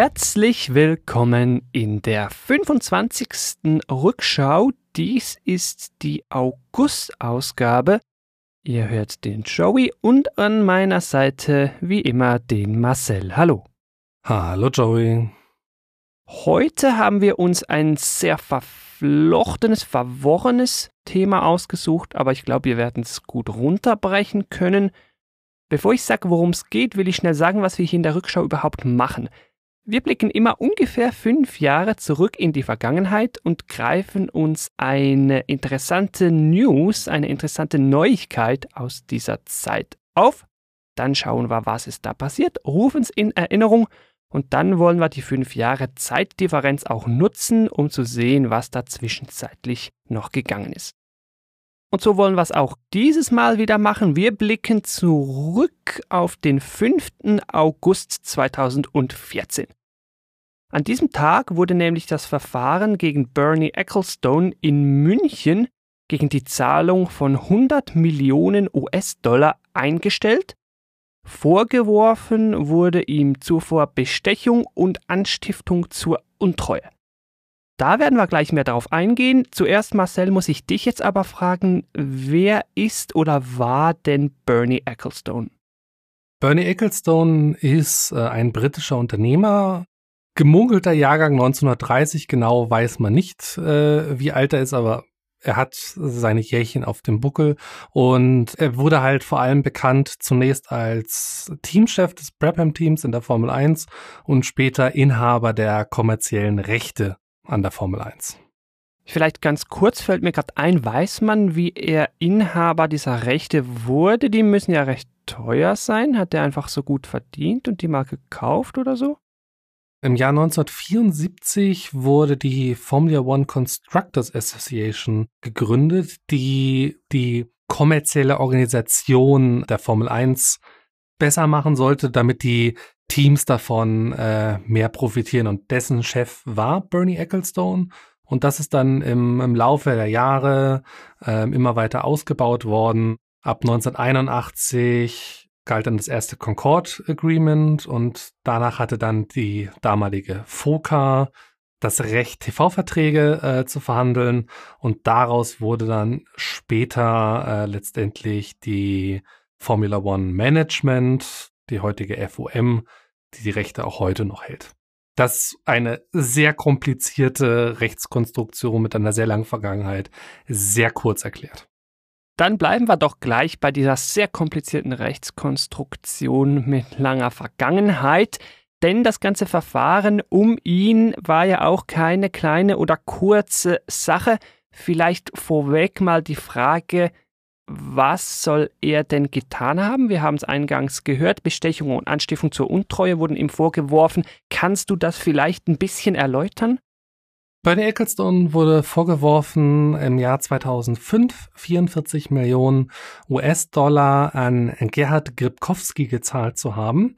Herzlich willkommen in der 25. Rückschau. Dies ist die August-Ausgabe. Ihr hört den Joey und an meiner Seite wie immer den Marcel. Hallo. Hallo Joey. Heute haben wir uns ein sehr verflochtenes, verworrenes Thema ausgesucht, aber ich glaube, wir werden es gut runterbrechen können. Bevor ich sage, worum es geht, will ich schnell sagen, was wir hier in der Rückschau überhaupt machen. Wir blicken immer ungefähr fünf Jahre zurück in die Vergangenheit und greifen uns eine interessante News, eine interessante Neuigkeit aus dieser Zeit auf. Dann schauen wir, was ist da passiert, rufen es in Erinnerung und dann wollen wir die fünf Jahre Zeitdifferenz auch nutzen, um zu sehen, was da zwischenzeitlich noch gegangen ist. Und so wollen wir es auch dieses Mal wieder machen. Wir blicken zurück auf den 5. August 2014. An diesem Tag wurde nämlich das Verfahren gegen Bernie Ecclestone in München gegen die Zahlung von 100 Millionen US-Dollar eingestellt. Vorgeworfen wurde ihm zuvor Bestechung und Anstiftung zur Untreue. Da werden wir gleich mehr darauf eingehen. Zuerst, Marcel, muss ich dich jetzt aber fragen, wer ist oder war denn Bernie Ecclestone? Bernie Ecclestone ist äh, ein britischer Unternehmer, gemunkelter Jahrgang 1930, genau weiß man nicht, äh, wie alt er ist, aber er hat seine Jährchen auf dem Buckel und er wurde halt vor allem bekannt zunächst als Teamchef des Brabham-Teams in der Formel 1 und später Inhaber der kommerziellen Rechte an der Formel 1. Vielleicht ganz kurz fällt mir gerade ein, weiß man, wie er Inhaber dieser Rechte wurde? Die müssen ja recht teuer sein. Hat er einfach so gut verdient und die mal gekauft oder so? Im Jahr 1974 wurde die Formula One Constructors Association gegründet, die die kommerzielle Organisation der Formel 1 besser machen sollte, damit die Teams davon äh, mehr profitieren. Und dessen Chef war Bernie Ecclestone. Und das ist dann im, im Laufe der Jahre äh, immer weiter ausgebaut worden. Ab 1981 galt dann das erste Concord Agreement und danach hatte dann die damalige FOCA das Recht, TV-Verträge äh, zu verhandeln und daraus wurde dann später äh, letztendlich die Formula One Management, die heutige FOM, die die Rechte auch heute noch hält. Das ist eine sehr komplizierte Rechtskonstruktion mit einer sehr langen Vergangenheit, sehr kurz erklärt. Dann bleiben wir doch gleich bei dieser sehr komplizierten Rechtskonstruktion mit langer Vergangenheit, denn das ganze Verfahren um ihn war ja auch keine kleine oder kurze Sache. Vielleicht vorweg mal die Frage, was soll er denn getan haben? Wir haben es eingangs gehört, Bestechung und Anstiftung zur Untreue wurden ihm vorgeworfen. Kannst du das vielleicht ein bisschen erläutern? Bernie Ecclestone wurde vorgeworfen, im Jahr 2005 44 Millionen US-Dollar an Gerhard Gripkowski gezahlt zu haben.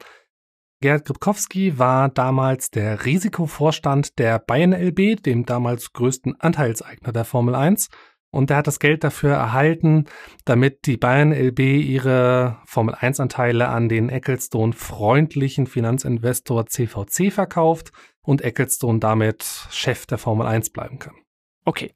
Gerhard Gripkowski war damals der Risikovorstand der Bayern LB, dem damals größten Anteilseigner der Formel 1 und er hat das Geld dafür erhalten, damit die Bayern LB ihre Formel 1 Anteile an den Ecclestone freundlichen Finanzinvestor CVC verkauft und Ecclestone damit Chef der Formel 1 bleiben kann. Okay.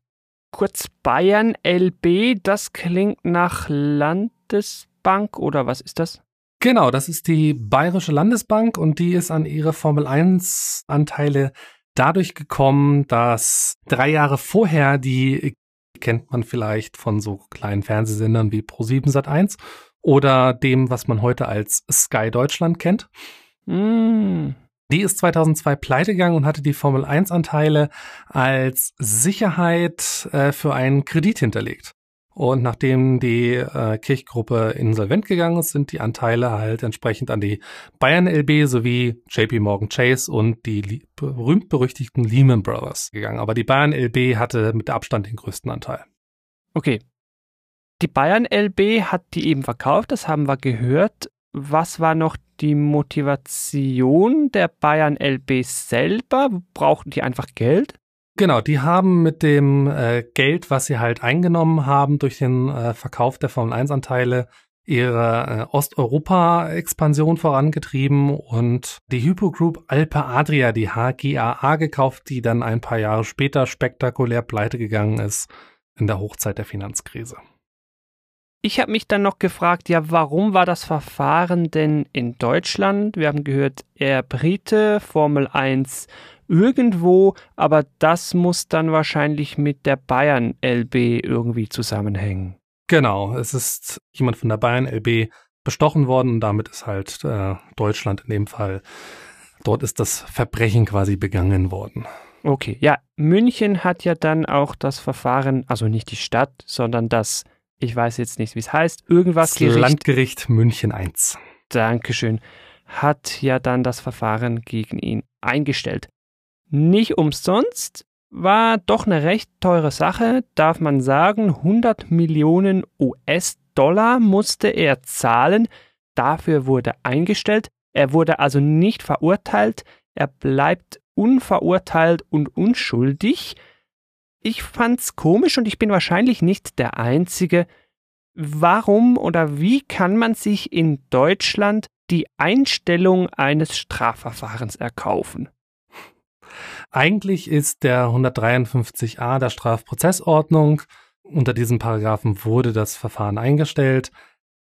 Kurz Bayern LB, das klingt nach Landesbank oder was ist das? Genau, das ist die Bayerische Landesbank und die ist an ihre Formel 1 Anteile dadurch gekommen, dass drei Jahre vorher die kennt man vielleicht von so kleinen Fernsehsendern wie Pro7 Sat1 oder dem, was man heute als Sky Deutschland kennt. Mm. Die ist 2002 pleite gegangen und hatte die Formel 1 Anteile als Sicherheit äh, für einen Kredit hinterlegt. Und nachdem die äh, Kirchgruppe insolvent gegangen ist, sind die Anteile halt entsprechend an die Bayern LB sowie JP Morgan Chase und die berühmt-berüchtigten Lehman Brothers gegangen. Aber die Bayern LB hatte mit Abstand den größten Anteil. Okay. Die Bayern LB hat die eben verkauft, das haben wir gehört. Was war noch die Motivation der Bayern LB selber? Brauchten die einfach Geld? Genau, die haben mit dem äh, Geld, was sie halt eingenommen haben durch den äh, Verkauf der Formel 1 Anteile, ihre äh, Osteuropa-Expansion vorangetrieben und die Hypo Group Alpe Adria, die HGAA, gekauft, die dann ein paar Jahre später spektakulär pleite gegangen ist in der Hochzeit der Finanzkrise. Ich habe mich dann noch gefragt, ja, warum war das Verfahren denn in Deutschland? Wir haben gehört, er Brite, Formel 1 irgendwo, aber das muss dann wahrscheinlich mit der Bayern LB irgendwie zusammenhängen. Genau, es ist jemand von der Bayern LB bestochen worden und damit ist halt äh, Deutschland in dem Fall, dort ist das Verbrechen quasi begangen worden. Okay, ja, München hat ja dann auch das Verfahren, also nicht die Stadt, sondern das, ich weiß jetzt nicht, wie es heißt, irgendwas das Gericht. Landgericht München 1. Dankeschön, hat ja dann das Verfahren gegen ihn eingestellt. Nicht umsonst war doch eine recht teure Sache, darf man sagen. 100 Millionen US-Dollar musste er zahlen. Dafür wurde eingestellt. Er wurde also nicht verurteilt. Er bleibt unverurteilt und unschuldig. Ich fand's komisch und ich bin wahrscheinlich nicht der Einzige. Warum oder wie kann man sich in Deutschland die Einstellung eines Strafverfahrens erkaufen? Eigentlich ist der 153a der Strafprozessordnung, unter diesem Paragraphen wurde das Verfahren eingestellt,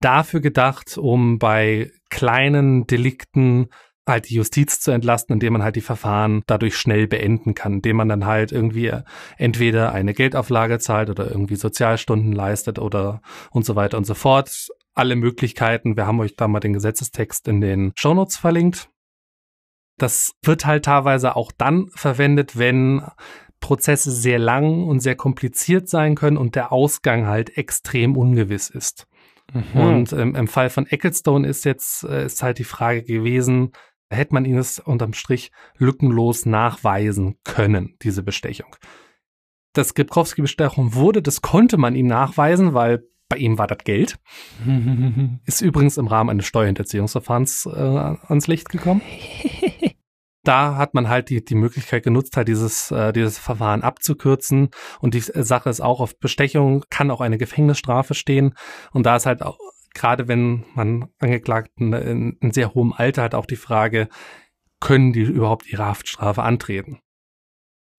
dafür gedacht, um bei kleinen Delikten halt die Justiz zu entlasten, indem man halt die Verfahren dadurch schnell beenden kann, indem man dann halt irgendwie entweder eine Geldauflage zahlt oder irgendwie Sozialstunden leistet oder und so weiter und so fort. Alle Möglichkeiten. Wir haben euch da mal den Gesetzestext in den Shownotes verlinkt. Das wird halt teilweise auch dann verwendet, wenn Prozesse sehr lang und sehr kompliziert sein können und der Ausgang halt extrem ungewiss ist. Mhm. Und ähm, im Fall von Ecclestone ist jetzt äh, ist halt die Frage gewesen, hätte man ihn es unterm Strich lückenlos nachweisen können, diese Bestechung. Das Skripkowski-Bestechung wurde, das konnte man ihm nachweisen, weil bei ihm war das Geld. ist übrigens im Rahmen eines Steuerhinterziehungsverfahrens äh, ans Licht gekommen. da hat man halt die, die Möglichkeit genutzt, halt dieses, äh, dieses Verfahren abzukürzen. Und die Sache ist auch, auf Bestechung kann auch eine Gefängnisstrafe stehen. Und da ist halt auch, gerade wenn man Angeklagten in, in sehr hohem Alter hat, auch die Frage, können die überhaupt ihre Haftstrafe antreten?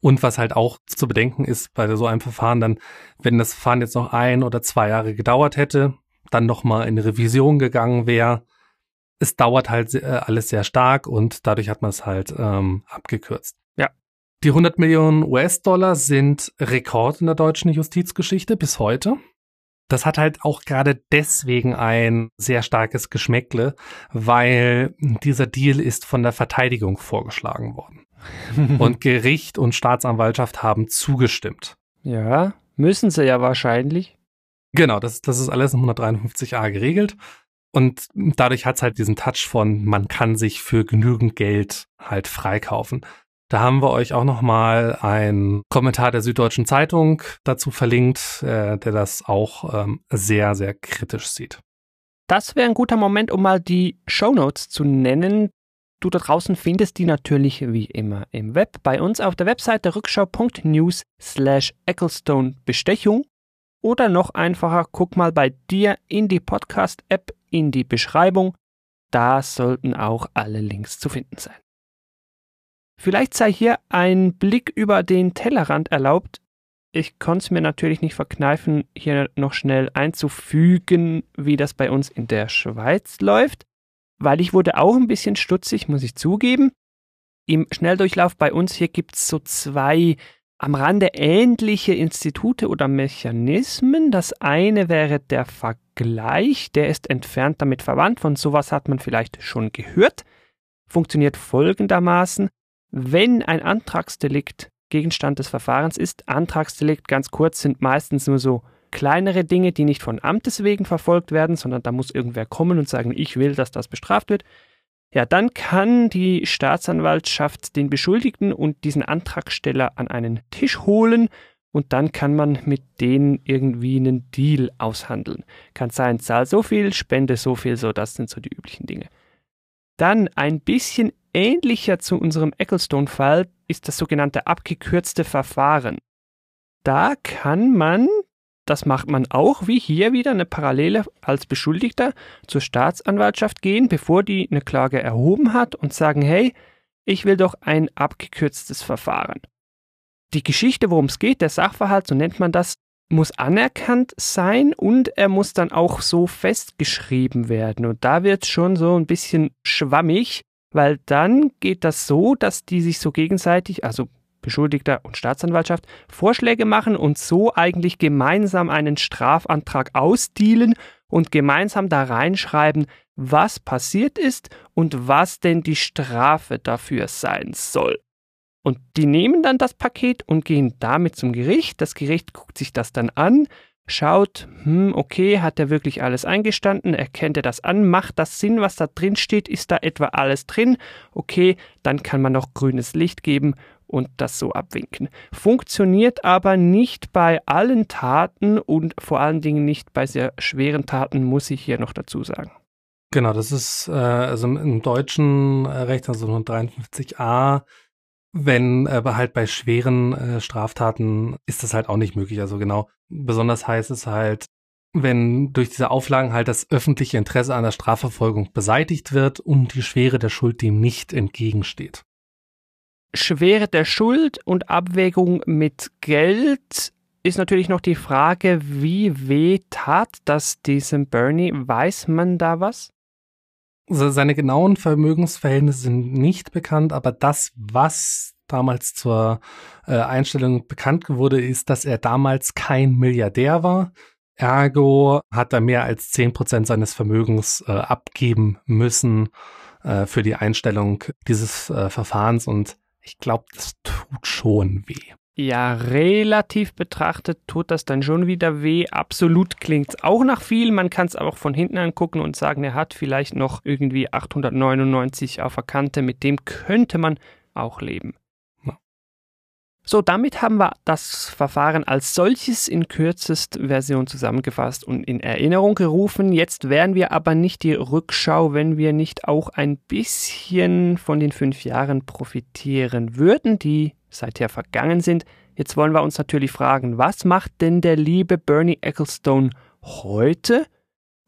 Und was halt auch zu bedenken ist bei so einem Verfahren dann, wenn das Verfahren jetzt noch ein oder zwei Jahre gedauert hätte, dann nochmal in Revision gegangen wäre, es dauert halt äh, alles sehr stark und dadurch hat man es halt ähm, abgekürzt. Ja. Die 100 Millionen US-Dollar sind Rekord in der deutschen Justizgeschichte bis heute. Das hat halt auch gerade deswegen ein sehr starkes Geschmäckle, weil dieser Deal ist von der Verteidigung vorgeschlagen worden. und Gericht und Staatsanwaltschaft haben zugestimmt. Ja, müssen sie ja wahrscheinlich. Genau, das, das ist alles in 153a geregelt. Und dadurch hat es halt diesen Touch von, man kann sich für genügend Geld halt freikaufen. Da haben wir euch auch nochmal einen Kommentar der Süddeutschen Zeitung dazu verlinkt, äh, der das auch ähm, sehr, sehr kritisch sieht. Das wäre ein guter Moment, um mal die Show Notes zu nennen. Du da draußen findest die natürlich wie immer im Web bei uns auf der Webseite rückschau.news slash Ecclestone Bestechung oder noch einfacher, guck mal bei dir in die Podcast-App in die Beschreibung. Da sollten auch alle Links zu finden sein. Vielleicht sei hier ein Blick über den Tellerrand erlaubt. Ich konnte es mir natürlich nicht verkneifen, hier noch schnell einzufügen, wie das bei uns in der Schweiz läuft, weil ich wurde auch ein bisschen stutzig, muss ich zugeben. Im Schnelldurchlauf bei uns hier gibt es so zwei am Rande ähnliche Institute oder Mechanismen. Das eine wäre der Vergleich, der ist entfernt damit verwandt, von sowas hat man vielleicht schon gehört. Funktioniert folgendermaßen, wenn ein Antragsdelikt Gegenstand des Verfahrens ist, Antragsdelikt ganz kurz sind meistens nur so kleinere Dinge, die nicht von Amtes wegen verfolgt werden, sondern da muss irgendwer kommen und sagen, ich will, dass das bestraft wird. Ja, dann kann die Staatsanwaltschaft den Beschuldigten und diesen Antragsteller an einen Tisch holen und dann kann man mit denen irgendwie einen Deal aushandeln. Kann sein, zahl so viel, spende so viel, so das sind so die üblichen Dinge. Dann ein bisschen ähnlicher zu unserem Ecclestone-Fall ist das sogenannte abgekürzte Verfahren. Da kann man das macht man auch, wie hier wieder eine Parallele als Beschuldigter zur Staatsanwaltschaft gehen, bevor die eine Klage erhoben hat und sagen, hey, ich will doch ein abgekürztes Verfahren. Die Geschichte, worum es geht, der Sachverhalt, so nennt man das, muss anerkannt sein und er muss dann auch so festgeschrieben werden. Und da wird es schon so ein bisschen schwammig, weil dann geht das so, dass die sich so gegenseitig, also Beschuldigter und Staatsanwaltschaft Vorschläge machen und so eigentlich gemeinsam einen Strafantrag ausdealen und gemeinsam da reinschreiben, was passiert ist und was denn die Strafe dafür sein soll. Und die nehmen dann das Paket und gehen damit zum Gericht. Das Gericht guckt sich das dann an, schaut, hm, okay, hat er wirklich alles eingestanden, erkennt er das an, macht das Sinn, was da drin steht, ist da etwa alles drin, okay, dann kann man noch grünes Licht geben und das so abwinken. Funktioniert aber nicht bei allen Taten und vor allen Dingen nicht bei sehr schweren Taten, muss ich hier noch dazu sagen. Genau, das ist äh, also im deutschen äh, Recht, also 53a, wenn aber äh, halt bei schweren äh, Straftaten ist das halt auch nicht möglich. Also genau, besonders heißt es halt, wenn durch diese Auflagen halt das öffentliche Interesse an der Strafverfolgung beseitigt wird und die Schwere der Schuld dem nicht entgegensteht. Schwere der Schuld und Abwägung mit Geld ist natürlich noch die Frage, wie weh tat das diesem Bernie? Weiß man da was? Seine genauen Vermögensverhältnisse sind nicht bekannt, aber das, was damals zur äh, Einstellung bekannt wurde, ist, dass er damals kein Milliardär war. Ergo hat er mehr als zehn Prozent seines Vermögens äh, abgeben müssen äh, für die Einstellung dieses äh, Verfahrens und ich glaube, das tut schon weh. Ja, relativ betrachtet tut das dann schon wieder weh. Absolut klingt es auch nach viel. Man kann es auch von hinten angucken und sagen, er hat vielleicht noch irgendwie 899 auf der Kante. Mit dem könnte man auch leben. So, damit haben wir das Verfahren als solches in kürzest Version zusammengefasst und in Erinnerung gerufen. Jetzt wären wir aber nicht die Rückschau, wenn wir nicht auch ein bisschen von den fünf Jahren profitieren würden, die seither vergangen sind. Jetzt wollen wir uns natürlich fragen, was macht denn der liebe Bernie Ecclestone heute?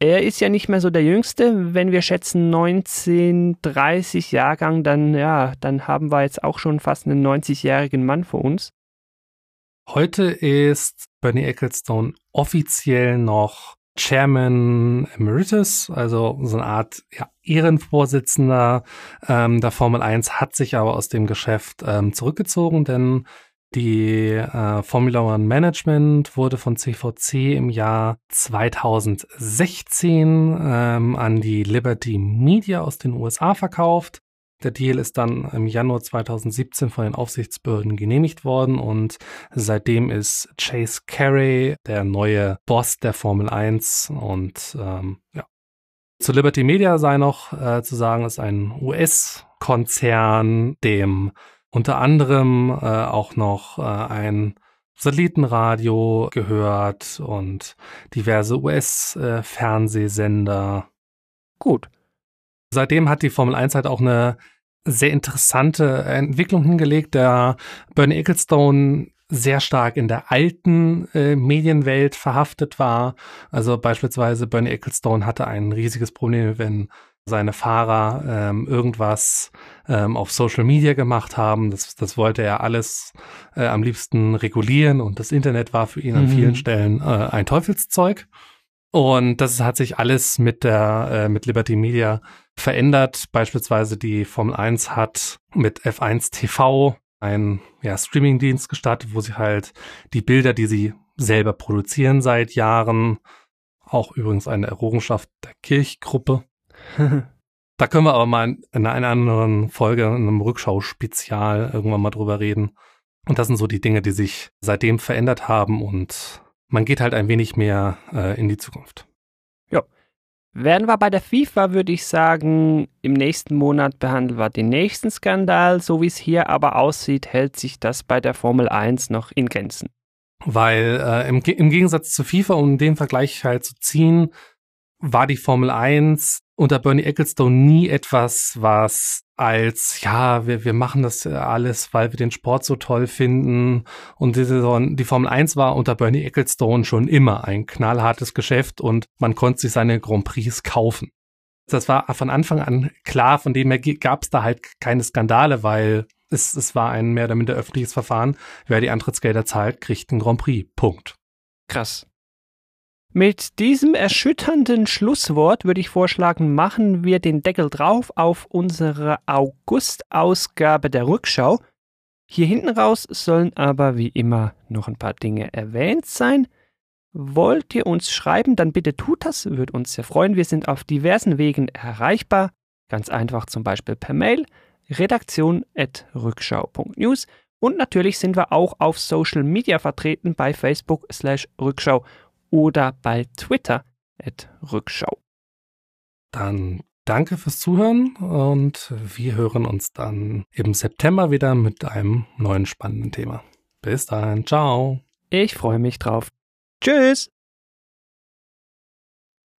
Er ist ja nicht mehr so der Jüngste. Wenn wir schätzen 1930 Jahrgang, dann ja, dann haben wir jetzt auch schon fast einen 90-jährigen Mann vor uns. Heute ist Bernie Ecclestone offiziell noch Chairman Emeritus, also so eine Art ja, Ehrenvorsitzender ähm, der Formel 1, hat sich aber aus dem Geschäft ähm, zurückgezogen, denn die äh, Formula One Management wurde von CVC im Jahr 2016 ähm, an die Liberty Media aus den USA verkauft. Der Deal ist dann im Januar 2017 von den Aufsichtsbehörden genehmigt worden und seitdem ist Chase Carey der neue Boss der Formel 1 und ähm, ja. Zu Liberty Media sei noch äh, zu sagen, ist ein US-Konzern, dem unter anderem äh, auch noch äh, ein Satellitenradio gehört und diverse US-Fernsehsender. Äh, Gut. Seitdem hat die Formel 1 halt auch eine sehr interessante Entwicklung hingelegt, der Bernie Ecclestone sehr stark in der alten äh, Medienwelt verhaftet war. Also beispielsweise Bernie Ecclestone hatte ein riesiges Problem, wenn seine Fahrer ähm, irgendwas ähm, auf Social Media gemacht haben. Das, das wollte er alles äh, am liebsten regulieren und das Internet war für ihn an mhm. vielen Stellen äh, ein Teufelszeug. Und das hat sich alles mit der äh, mit Liberty Media verändert. Beispielsweise die Formel 1 hat mit F1 TV einen ja, Streamingdienst gestartet, wo sie halt die Bilder, die sie selber produzieren seit Jahren, auch übrigens eine Errungenschaft der Kirchgruppe, da können wir aber mal in einer anderen Folge, in einem Rückschau-Spezial irgendwann mal drüber reden. Und das sind so die Dinge, die sich seitdem verändert haben und man geht halt ein wenig mehr äh, in die Zukunft. Ja. Werden wir bei der FIFA, würde ich sagen, im nächsten Monat behandeln wir den nächsten Skandal. So wie es hier aber aussieht, hält sich das bei der Formel 1 noch in Grenzen. Weil äh, im, im Gegensatz zu FIFA, um den Vergleich halt zu ziehen, war die Formel 1 unter Bernie Ecclestone nie etwas, was als, ja, wir, wir machen das alles, weil wir den Sport so toll finden. Und die, Saison, die Formel 1 war unter Bernie Ecclestone schon immer ein knallhartes Geschäft und man konnte sich seine Grand Prix kaufen. Das war von Anfang an klar, von dem her gab es da halt keine Skandale, weil es, es war ein mehr oder minder öffentliches Verfahren. Wer die Antrittsgelder zahlt, kriegt einen Grand Prix. Punkt. Krass. Mit diesem erschütternden Schlusswort würde ich vorschlagen, machen wir den Deckel drauf auf unsere August-Ausgabe der Rückschau. Hier hinten raus sollen aber wie immer noch ein paar Dinge erwähnt sein. Wollt ihr uns schreiben, dann bitte tut das, würde uns sehr freuen. Wir sind auf diversen Wegen erreichbar. Ganz einfach zum Beispiel per Mail redaktion.rückschau.news und natürlich sind wir auch auf Social Media vertreten bei Facebook slash Rückschau oder bei Twitter at Rückschau. Dann danke fürs Zuhören und wir hören uns dann im September wieder mit einem neuen spannenden Thema. Bis dann, ciao. Ich freue mich drauf. Tschüss.